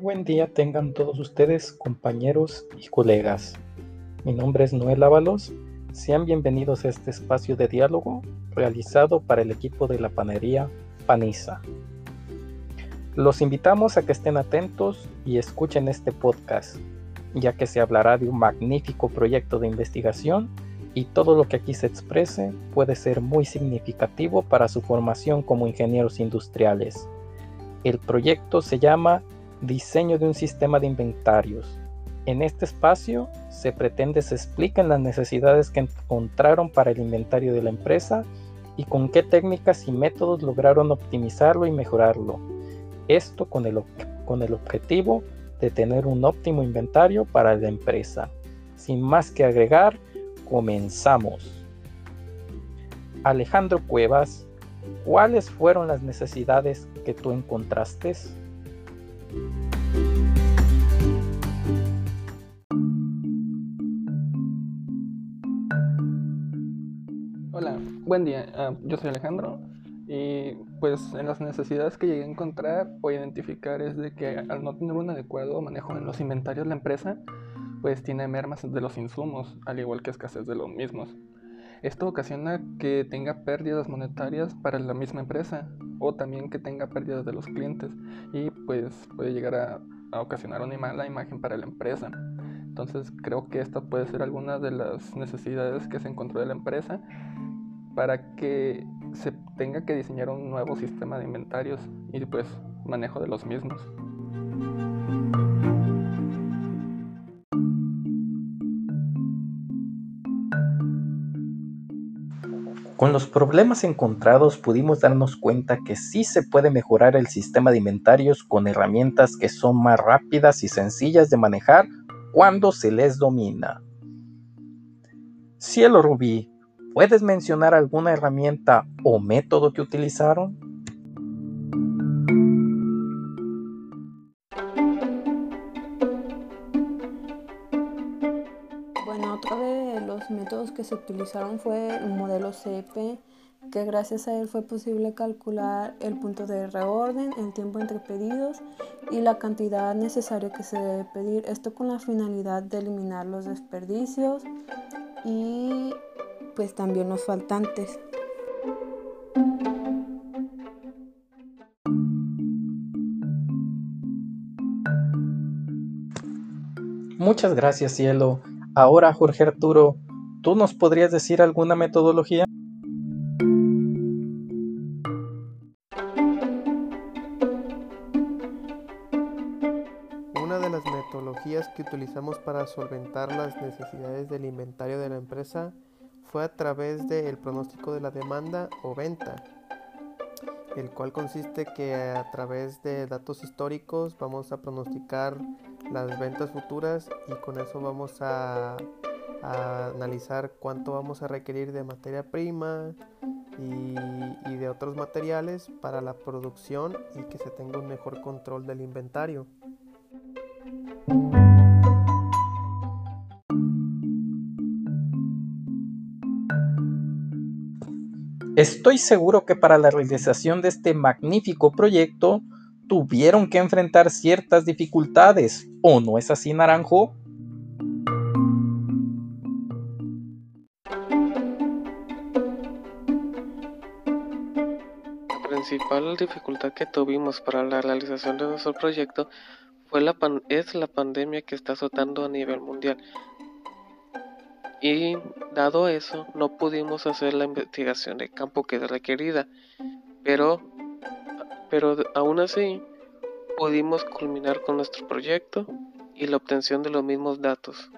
Buen día tengan todos ustedes, compañeros y colegas. Mi nombre es Noel Ábalos. Sean bienvenidos a este espacio de diálogo realizado para el equipo de la panería Panisa. Los invitamos a que estén atentos y escuchen este podcast, ya que se hablará de un magnífico proyecto de investigación y todo lo que aquí se exprese puede ser muy significativo para su formación como ingenieros industriales. El proyecto se llama Diseño de un sistema de inventarios. En este espacio se pretende se expliquen las necesidades que encontraron para el inventario de la empresa y con qué técnicas y métodos lograron optimizarlo y mejorarlo. Esto con el, con el objetivo de tener un óptimo inventario para la empresa. Sin más que agregar, comenzamos. Alejandro Cuevas, ¿cuáles fueron las necesidades que tú encontraste? Hola, buen día. Ah, yo soy Alejandro y pues en las necesidades que llegué a encontrar o identificar es de que al no tener un adecuado manejo en los inventarios la empresa pues tiene mermas de los insumos, al igual que escasez de los mismos. Esto ocasiona que tenga pérdidas monetarias para la misma empresa o también que tenga pérdidas de los clientes y pues puede llegar a, ocasionar una mala imagen para la empresa. Entonces creo que esta puede ser alguna de las necesidades que se encontró de la empresa para que se tenga que diseñar un nuevo sistema de inventarios y pues manejo de los mismos. Con los problemas encontrados pudimos darnos cuenta que sí se puede mejorar el sistema de inventarios con herramientas que son más rápidas y sencillas de manejar cuando se les domina. Cielo Rubí, ¿puedes mencionar alguna herramienta o método que utilizaron? Métodos que se utilizaron fue un modelo CP, que gracias a él fue posible calcular el punto de reorden, el tiempo entre pedidos y la cantidad necesaria que se debe pedir. Esto con la finalidad de eliminar los desperdicios y pues también los faltantes. Muchas gracias, cielo. Ahora, Jorge Arturo, ¿Tú nos podrías decir alguna metodología? Una de las metodologías que utilizamos para solventar las necesidades del inventario de la empresa fue a través del pronóstico de la demanda o venta, el cual consiste que a través de datos históricos vamos a pronosticar las ventas futuras y con eso vamos a a analizar cuánto vamos a requerir de materia prima y, y, de otros materiales para la producción y que se tenga un mejor control del inventario. Estoy seguro que para la realización de este magnífico proyecto tuvieron que enfrentar ciertas dificultades, ¿o no es así, Naranjo? Principal dificultad que tuvimos para la realización de nuestro proyecto fue es la pandemia que está azotando a nivel mundial. Y dado eso, no pudimos hacer la investigación de campo que es requerida, pero, pero aún así pudimos culminar con nuestro proyecto y la obtención de los mismos datos.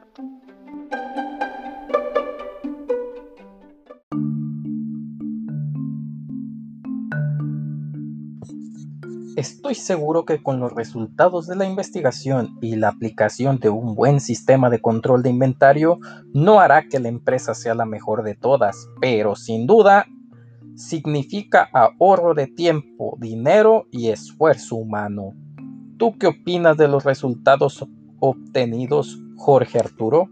Estoy seguro que con los resultados de la investigación y la aplicación de un buen sistema de control de inventario no hará que la empresa sea la mejor de todas, pero sin duda significa ahorro de tiempo, dinero y esfuerzo humano. ¿Tú qué opinas de los resultados obtenidos, Jorge Arturo?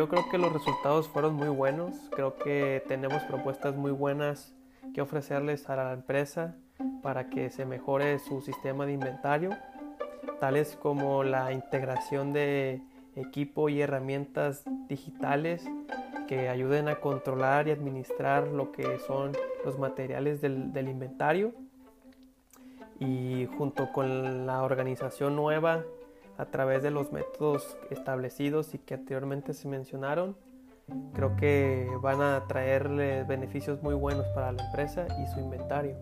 Yo creo que los resultados fueron muy buenos. Creo que tenemos propuestas muy buenas que ofrecerles a la empresa para que se mejore su sistema de inventario, tales como la integración de equipo y herramientas digitales que ayuden a controlar y administrar lo que son los materiales del, del inventario y junto con la organización nueva a través de los métodos establecidos y que anteriormente se mencionaron, creo que van a traerle beneficios muy buenos para la empresa y su inventario.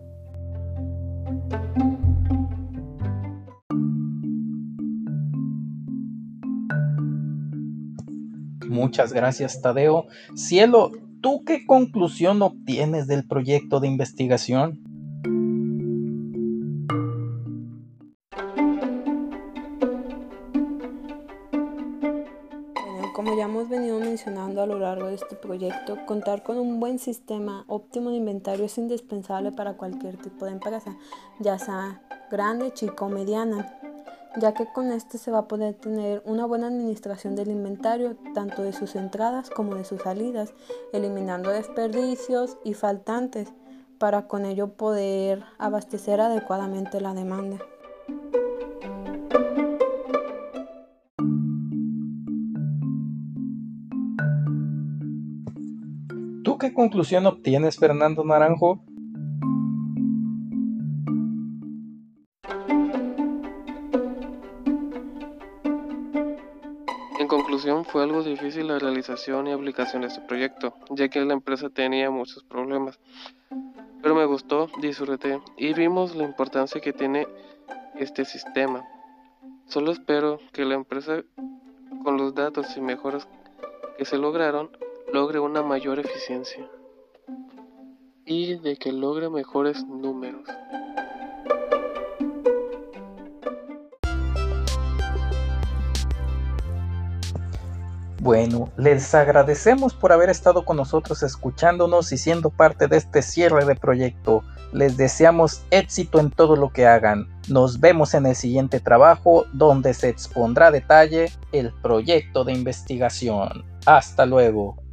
Muchas gracias, Tadeo. Cielo, ¿tú qué conclusión obtienes del proyecto de investigación? Como ya hemos venido mencionando a lo largo de este proyecto, contar con un buen sistema óptimo de inventario es indispensable para cualquier tipo de empresa, ya sea grande, chica o mediana, ya que con este se va a poder tener una buena administración del inventario, tanto de sus entradas como de sus salidas, eliminando desperdicios y faltantes, para con ello poder abastecer adecuadamente la demanda. Conclusión obtienes, Fernando Naranjo? En conclusión, fue algo difícil la realización y aplicación de este proyecto, ya que la empresa tenía muchos problemas. Pero me gustó, disfruté y vimos la importancia que tiene este sistema. Solo espero que la empresa, con los datos y mejoras que se lograron, logre una mayor eficiencia y de que logre mejores números. Bueno, les agradecemos por haber estado con nosotros escuchándonos y siendo parte de este cierre de proyecto. Les deseamos éxito en todo lo que hagan. Nos vemos en el siguiente trabajo donde se expondrá a detalle el proyecto de investigación. Hasta luego.